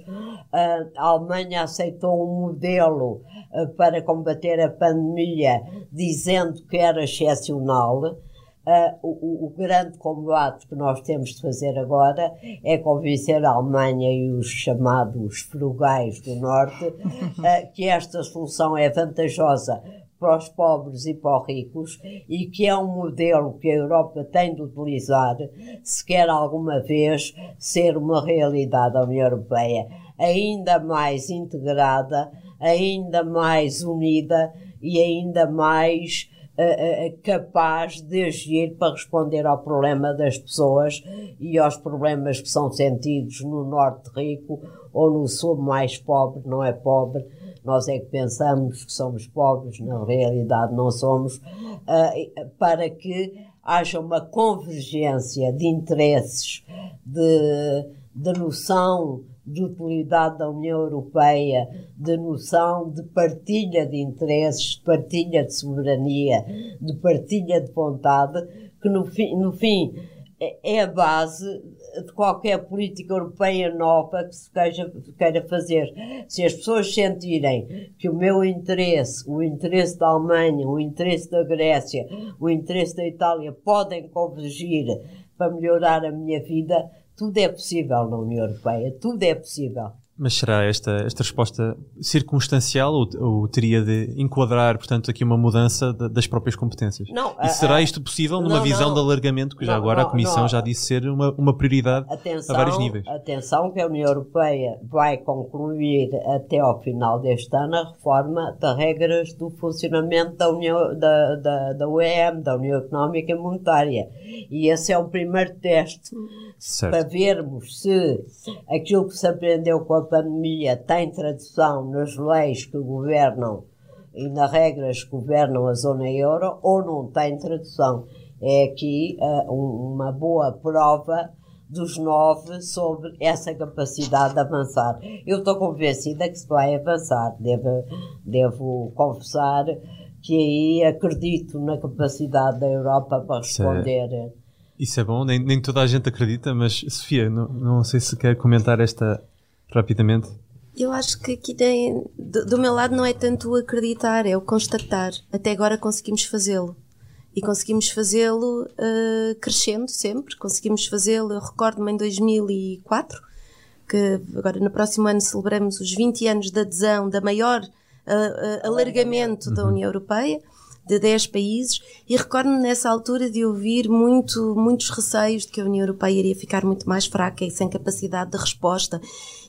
I: A Alemanha aceitou um modelo eh, para combater a pandemia, dizendo que era excepcional Uh, o, o, grande combate que nós temos de fazer agora é convencer a Alemanha e os chamados frugais do Norte uh, que esta solução é vantajosa para os pobres e para os ricos e que é um modelo que a Europa tem de utilizar se quer alguma vez ser uma realidade a União Europeia. Ainda mais integrada, ainda mais unida e ainda mais capaz de agir para responder ao problema das pessoas e aos problemas que são sentidos no norte rico ou no sul mais pobre, não é pobre. Nós é que pensamos que somos pobres, na realidade não somos, uh, para que haja uma convergência de interesses, de, de noção de utilidade da União Europeia, de noção de partilha de interesses, de partilha de soberania, de partilha de vontade, que no fim, no fim é, é a base de qualquer política europeia nova que se queira, queira fazer. Se as pessoas sentirem que o meu interesse, o interesse da Alemanha, o interesse da Grécia, o interesse da Itália podem convergir para melhorar a minha vida, tudo é possível na União Europeia, tudo é possível.
G: Mas será esta, esta resposta circunstancial ou, ou teria de enquadrar, portanto, aqui uma mudança de, das próprias competências?
I: Não,
G: e
I: a-
G: será isto possível numa
I: não,
G: visão
I: não.
G: de alargamento, que já agora a Comissão já disse ser uma, uma prioridade
I: Atenção,
G: a vários níveis?
I: atenção que a União Europeia vai concluir até ao final deste ano a reforma das regras do funcionamento da União da, da, da UEM, da União Económica e Monetária. E esse é o primeiro teste
G: Certo.
I: para vermos se aquilo que se aprendeu com a pandemia tem tradução nas leis que governam e nas regras que governam a zona euro ou não tem tradução. É aqui um- uma boa prova dos nove sobre essa capacidade de avançar. Eu estou convencida que se vai avançar. Devo, devo confessar que aí acredito na capacidade da Europa para
G: Isso é-
I: responder.
G: Isso é bom, nem, nem toda a gente acredita, mas Sofia, não, não sei se quer comentar esta rapidamente.
H: Eu acho que aqui tem, do, do meu lado não é tanto o acreditar, é o constatar. Até agora conseguimos fazê-lo. E conseguimos fazê-lo eh, crescendo sempre. Conseguimos fazê-lo, eu recordo-me em 2004, que agora no próximo ano celebramos os 20 anos de adesão da maior eh, eh, alargamento da União Europeia, de 10 países, e recordo-me nessa altura de ouvir muito, muitos receios de que a União Europeia iria ficar muito mais fraca e sem capacidade de resposta,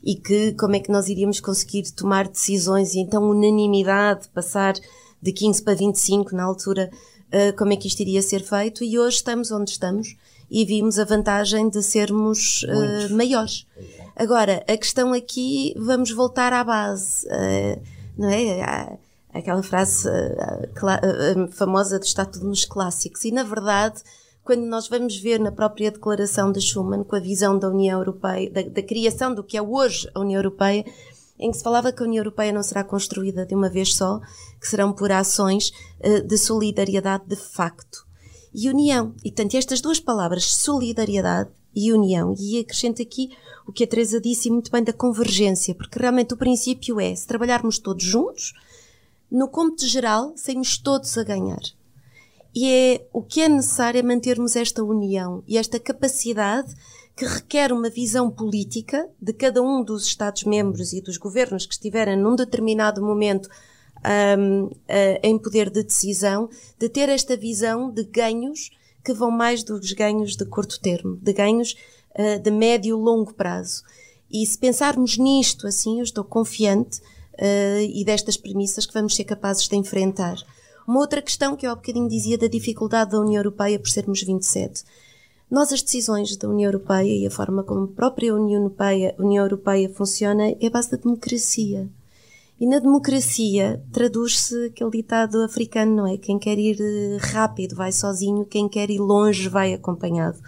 H: e que como é que nós iríamos conseguir tomar decisões e então unanimidade, passar de 15 para 25 na altura, eh, como é que isto iria ser feito, e hoje estamos onde estamos e vimos a vantagem de sermos eh, maiores. Agora, a questão aqui, vamos voltar à base, eh, não é? Aquela frase eh, cla- eh, famosa do está tudo nos clássicos. E, na verdade, quando nós vamos ver na própria declaração de Schuman, com a visão da União Europeia, da, da criação do que é hoje a União Europeia, em que se falava que a União Europeia não será construída de uma vez só, que serão por ações eh, de solidariedade de facto e união. E tanto estas duas palavras, solidariedade e união, e acrescento aqui o que a Teresa disse muito bem da convergência, porque realmente o princípio é, se trabalharmos todos juntos, no cômputo geral, saímos todos a ganhar. E é o que é necessário é mantermos esta união e esta capacidade que requer uma visão política de cada um dos Estados-membros e dos governos que estiverem num determinado momento hum, eh, em poder de decisão, de ter esta visão de ganhos que vão mais dos ganhos de curto termo, de ganhos eh, de médio e longo prazo. E se pensarmos nisto assim, eu estou confiante eh, e destas premissas que vamos ser capazes de enfrentar. Uma outra questão que eu há bocadinho dizia da dificuldade da União Europeia por sermos 27. Nós, as decisões da União Europeia e a forma como a própria União Europeia, União Europeia funciona é a base da democracia. E na democracia traduz-se aquele ditado africano, não é? Quem quer ir eh, rápido vai sozinho, quem quer ir longe vai acompanhado.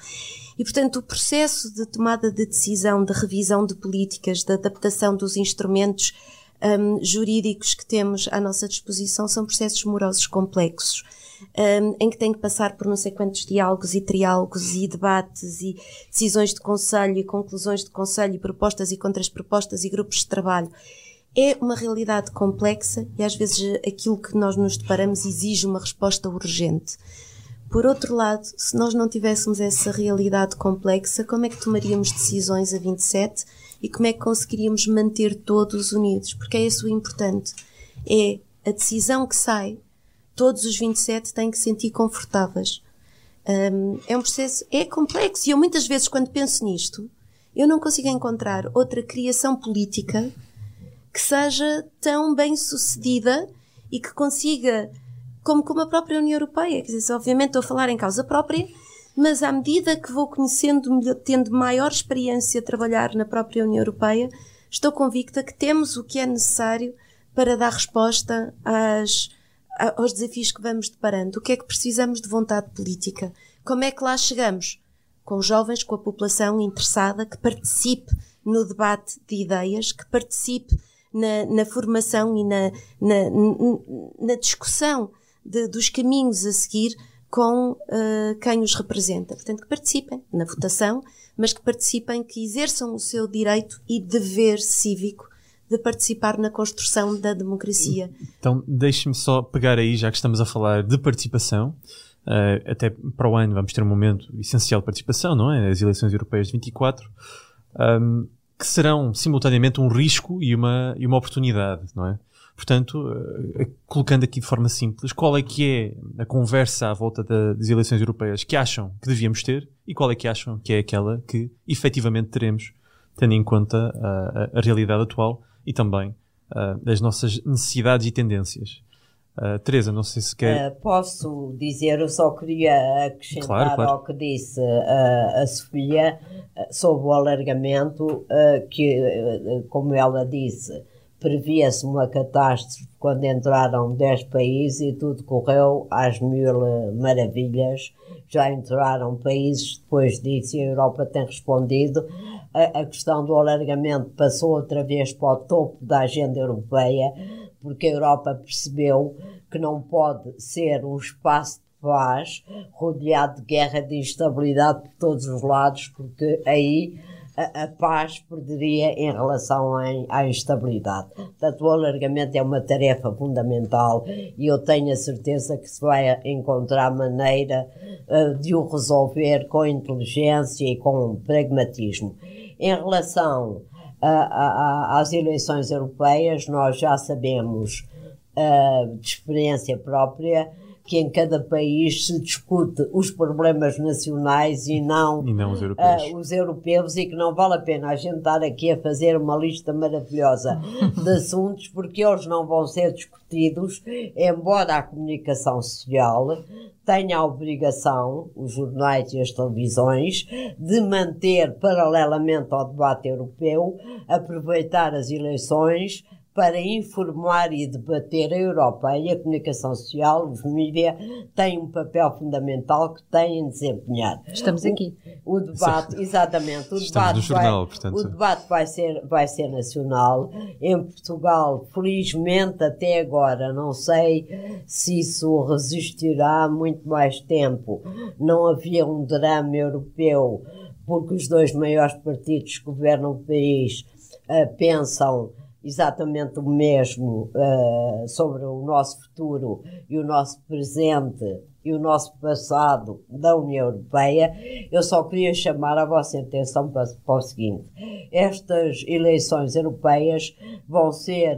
H: E, portanto, o processo de tomada de decisão, de revisão de políticas, de adaptação dos instrumentos hum, jurídicos que temos à nossa disposição são processos morosos complexos, hum, em que tem que passar por não sei quantos diálogos e triálogos e debates e decisões de conselho e conclusões de conselho e propostas e contras-propostas e grupos de trabalho. É uma realidade complexa e às vezes aquilo que nós nos deparamos exige uma resposta urgente. Por outro lado, se nós não tivéssemos essa realidade complexa, como é que tomaríamos decisões a 27 e como é que conseguiríamos manter todos unidos? Porque é isso o importante. É a decisão que sai, todos os 27 têm que se sentir confortáveis. Hum, é um processo, é complexo e eu muitas vezes quando penso nisto, eu não consigo encontrar outra criação política que seja tão bem sucedida e que consiga como, como a própria União Europeia. Quer dizer, obviamente estou a falar em causa própria, mas à medida que vou conhecendo, tendo maior experiência a trabalhar na própria União Europeia, estou convicta que temos o que é necessário para dar resposta às, aos desafios que vamos deparando. O que é que precisamos de vontade política? Como é que lá chegamos? Com os jovens, com a população interessada, que participe no debate de ideias, que participe na, na formação e na, na, na discussão de- dos caminhos a seguir com eh, quem os representa. Portanto, que participem na votação, mas que participem, que exerçam o seu direito e dever cívico de participar na construção da democracia.
G: Então, deixe-me só pegar aí, já que estamos a falar de participação, eh, até para o ano vamos ter um momento essencial de participação, não é? As eleições europeias de 24. Ahm, que serão simultaneamente um risco e uma, e uma oportunidade, não é? Portanto, uh, colocando aqui de forma simples, qual é que é a conversa à volta da, das eleições europeias que acham que devíamos ter e qual é que acham que é aquela que efetivamente teremos, tendo em conta uh, a, a, realidade atual e também uh, as nossas necessidades e tendências. Uh, Teresa, não sei se quer.
I: Uh, posso dizer, eu só queria acrescentar claro, claro. ao que disse uh, a Sofia sobre o alargamento, que, como ela disse, previa-se uma catástrofe quando entraram 10 países e tudo correu às mil maravilhas. Já entraram países depois disso e a Europa tem respondido. A, a questão do alargamento passou outra vez para o topo da agenda europeia porque a Europa percebeu que não pode ser um espaço de paz rodeado de guerra, de instabilidade por todos os lados, porque aí a, a paz perderia em relação à, à instabilidade. Portanto, o alargamento é uma tarefa fundamental e eu tenho a certeza que se vai encontrar maneira uh, de o resolver com inteligência e com pragmatismo. Em relação às eleições europeias, nós já sabemos uh, de experiência própria que em cada país se discute os problemas nacionais e não,
G: e não os, europeus.
I: Uh, os, europeus. e que não vale a pena a gente estar aqui a fazer uma lista maravilhosa de assuntos porque eles não vão ser discutidos, embora a comunicação social tenha a obrigação, os jornais e as televisões, de manter paralelamente ao debate europeu, aproveitar as eleições para informar e debater a Europa e a comunicação social, os mídias, têm um papel fundamental que têm de desempenhar.
F: Estamos aqui.
I: O, o debate, exatamente, o debate,
G: jornal,
I: vai,
G: portanto.
I: o debate vai ser, vai ser nacional. Em Portugal, felizmente até agora, não sei se isso resistirá muito mais tempo. Não havia um drama europeu porque os dois maiores partidos que governam o país uh, pensam exatamente o mesmo uh, sobre o nosso futuro e o nosso presente e o nosso passado da União Europeia, eu só queria chamar a vossa atenção para, para o seguinte: estas eleições europeias vão ser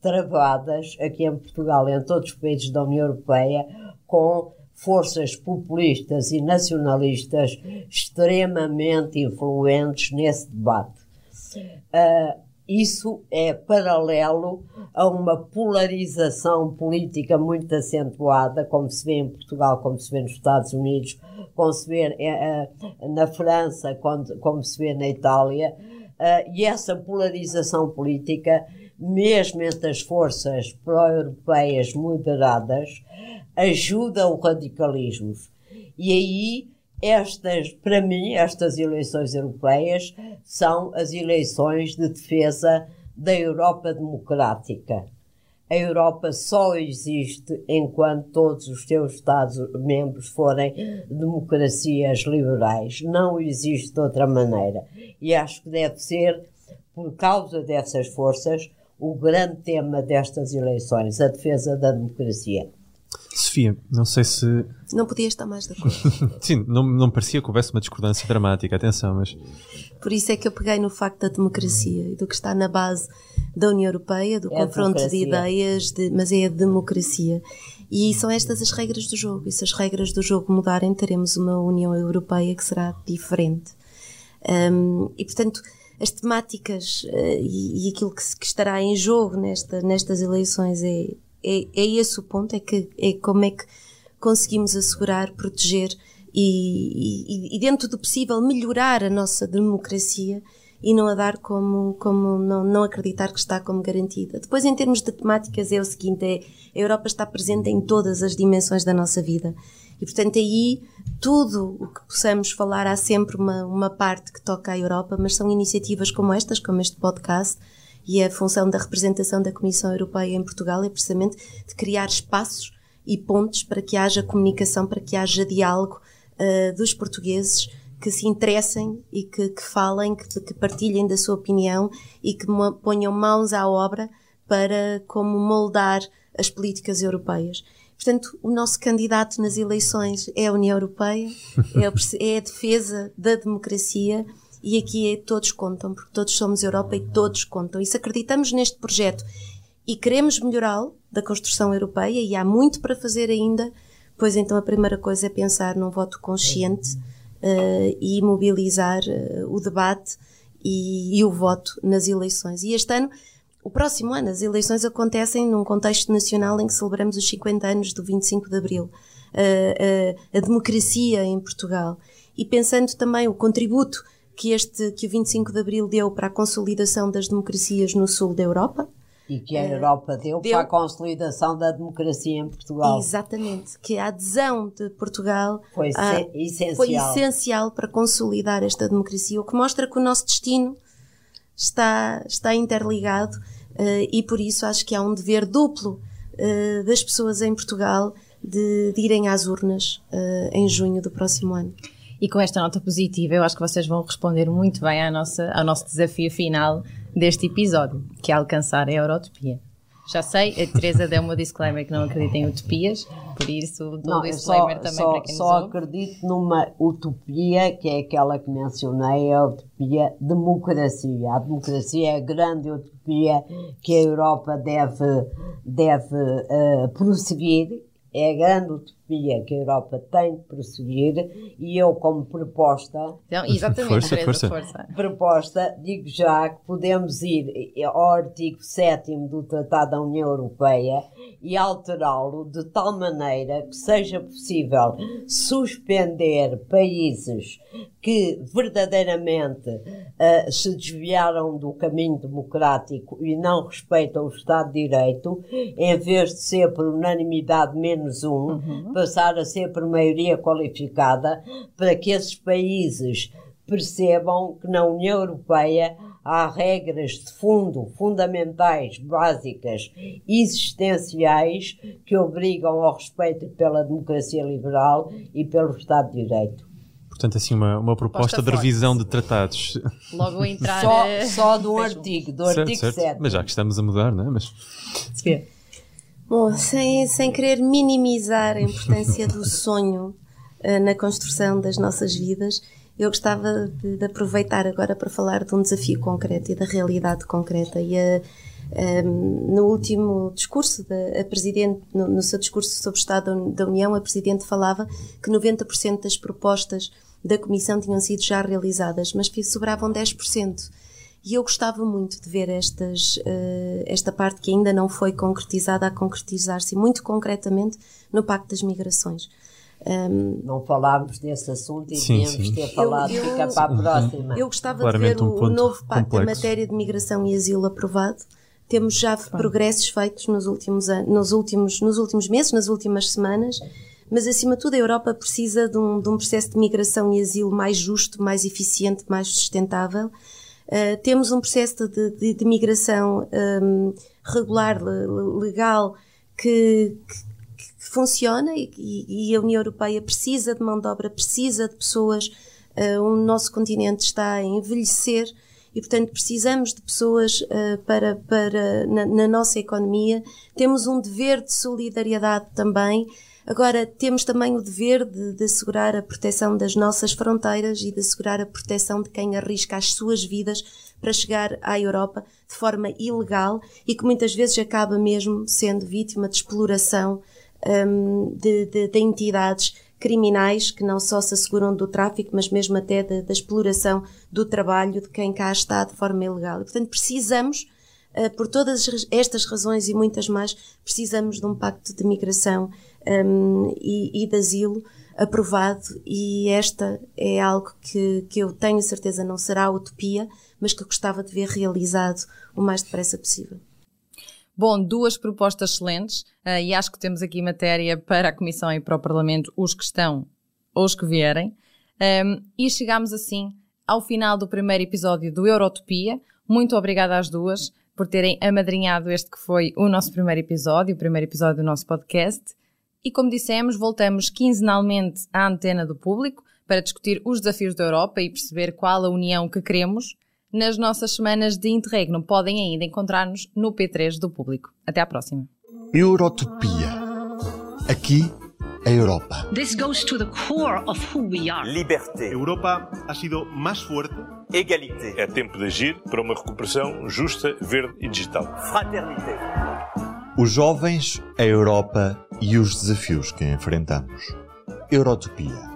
I: travadas aqui em Portugal e em todos os países da União Europeia com forças populistas e nacionalistas extremamente influentes nesse debate. Uh, isso é paralelo a uma polarização política muito acentuada, como se vê em Portugal, como se vê nos Estados Unidos, como se vê eh, eh, na França, como se vê na Itália. Eh, e essa polarização política, mesmo entre as forças pró-europeias moderadas, ajuda o radicalismo. E aí estas, para mim, estas eleições europeias são as eleições de defesa da Europa democrática. A Europa só existe enquanto todos os seus Estados-membros forem democracias liberais. Não existe de outra maneira. E acho que deve ser, por causa dessas forças, o grande tema destas eleições, a defesa da democracia.
G: Sofia, não sei se.
H: Não podia estar mais de acordo.
G: Sim, não, não parecia que houvesse uma discordância dramática, atenção, mas.
H: Por isso é que eu peguei no facto da democracia e do que está na base da União Europeia, do é confronto de ideias, de, mas é a democracia. E são estas as regras do jogo. E se as regras do jogo mudarem, teremos uma União Europeia que será diferente. Um, e portanto, as temáticas uh, e, e, aquilo que, que, estará em jogo nesta, nestas eleições é, é, é esse o ponto, é, que, é como é que conseguimos assegurar, proteger e, e, e, dentro do possível melhorar a nossa democracia e não a dar como, como não, não acreditar que está como garantida. Depois, em termos de temáticas, é o seguinte: é, a Europa está presente em todas as dimensões da nossa vida. E, portanto, aí tudo o que possamos falar, há sempre uma, uma parte que toca à Europa, mas são iniciativas como estas, como este podcast, e a função da representação da Comissão Europeia em Portugal é precisamente de criar espaços e pontes para que haja comunicação, para que haja diálogo uh, dos portugueses que se interessem e que, que falem, que, que, partilhem da sua opinião e que ponham mãos à obra para como moldar as políticas europeias. Portanto, o nosso candidato nas eleições é a União Europeia, é a, é defesa da democracia e aqui é todos contam, porque todos somos Europa e todos contam. E se acreditamos neste projeto e queremos melhorá-lo da construção europeia, e há muito para fazer ainda, pois então a primeira coisa é pensar num voto consciente uh, e mobilizar uh, o debate e, e o voto nas eleições. E este ano o próximo ano, as eleições acontecem num contexto nacional em que celebramos os 50 anos do 25 de Abril, a, a, a democracia em Portugal. E pensando também o contributo que, este, que o 25 de Abril deu para a consolidação das democracias no sul da Europa,
I: e que a eh, Europa deu, deu, para a consolidação da democracia em Portugal.
H: Exatamente, que a adesão de Portugal
I: foi, a, essencial.
H: foi essencial para consolidar esta democracia, o que mostra que o nosso destino está, está interligado uh, e por isso acho que há um dever duplo uh, das pessoas em Portugal de, de irem às urnas uh, em junho do próximo ano.
F: E com esta nota positiva, eu acho que vocês vão responder muito bem à nossa, ao nosso desafio final deste episódio, que é alcançar a Eurotopia. Já sei, a Teresa deu uma disclaimer que não acredita em utopias, por isso dou
I: não,
F: disclaimer
I: só,
F: também
I: só,
F: para quem
I: Só acredito numa utopia, que é aquela que mencionei, a utopia democracia. A democracia é a grande utopia que a Europa deve, deve uh, prosseguir é a grande utopia que a Europa tem de prosseguir e eu, como proposta,
F: então, exatamente, força, força. força.
I: proposta, digo já que podemos ir ao artigo 7 do Tratado da União Europeia e alterá-lo de tal maneira que seja possível suspender países que verdadeiramente uh, se desviaram do caminho democrático e não respeitam o Estado de Direito, em vez de ser por unanimidade menos um, uhum. Passar a ser por maioria qualificada, para que esses países percebam que na União Europeia há regras de fundo, fundamentais, básicas, existenciais, que obrigam ao respeito pela democracia liberal e pelo Estado de Direito.
G: Portanto, assim, uma, uma proposta, de revisão de tratados.
F: Logo a entrar.
I: Só, eh, só do artigo, do certo, artigo certo. 7.
G: Mas já que estamos a mudar, não é? Mas...
H: Sim. Bom, sem, sem querer minimizar a importância do sonho uh, na construção das nossas vidas, eu gostava de, de, aproveitar agora para falar de um desafio concreto e da realidade concreta. E a, um, no último discurso, da, a Presidente, no, no, seu discurso sobre o Estado da União, a Presidente falava que 90% das propostas da Comissão tinham sido já realizadas, mas sobravam 10%. E eu gostava muito de ver estas, uh, esta parte que ainda não foi concretizada a concretizar-se muito concretamente no Pacto das Migrações.
I: Um, não falámos desse assunto e sim, devíamos sim. ter falado, eu, eu, fica para a próxima.
H: Eu gostava Claramente de ver o, um o novo Pacto em matéria de migração e asilo aprovado. Temos já progressos feitos nos últimos, nos, últimos, nos últimos meses, nas últimas semanas, mas acima de tudo a Europa precisa de um, de um processo de migração e asilo mais justo, mais eficiente, mais sustentável. Uh, temos um processo de, de, de migração um, regular, legal, que, que que funciona e, e, a União Europeia precisa de mão de obra, precisa de pessoas. Uh, o nosso continente está a envelhecer e, portanto, precisamos de pessoas uh, para, para na, na, nossa economia. Temos um dever de solidariedade também. Agora, temos também o dever de, de assegurar a proteção das nossas fronteiras e de assegurar a proteção de quem arrisca as suas vidas para chegar à Europa de forma ilegal e que muitas vezes acaba mesmo sendo vítima de exploração um, de, de, de, entidades criminais que não só se asseguram do tráfico, mas mesmo até da exploração do trabalho de quem cá está de forma ilegal. E, portanto, precisamos, uh, por todas estas razões e muitas mais, precisamos de um pacto de migração um, e, e de asilo aprovado e esta é algo que, que eu tenho certeza não será utopia, mas que eu gostava de ver realizado o mais depressa possível.
F: Bom, duas propostas excelentes uh, e acho que temos aqui matéria para a Comissão e para o Parlamento, os que estão ou os que vierem. Um, ehm, e chegamos assim ao final do primeiro episódio do Eurotopia. Muito obrigada às duas por terem amadrinhado este que foi o nosso primeiro episódio, o primeiro episódio do nosso podcast. E como dissemos, voltamos quinzenalmente à antena do público para discutir os desafios da Europa e perceber qual a união que queremos nas nossas semanas de interregno. Podem ainda encontrar-nos no P3 do Público. Até à próxima.
A: Eurotopia. Aqui a Europa.
B: This goes to the core of who we are.
C: Liberté.
D: Europa ha sido más fuerte.
C: Égalité.
E: É tempo de agir para uma recuperação justa, verde e digital.
C: Fraternité.
A: Os jovens, a Europa e os desafios que enfrentamos. Eurotopia.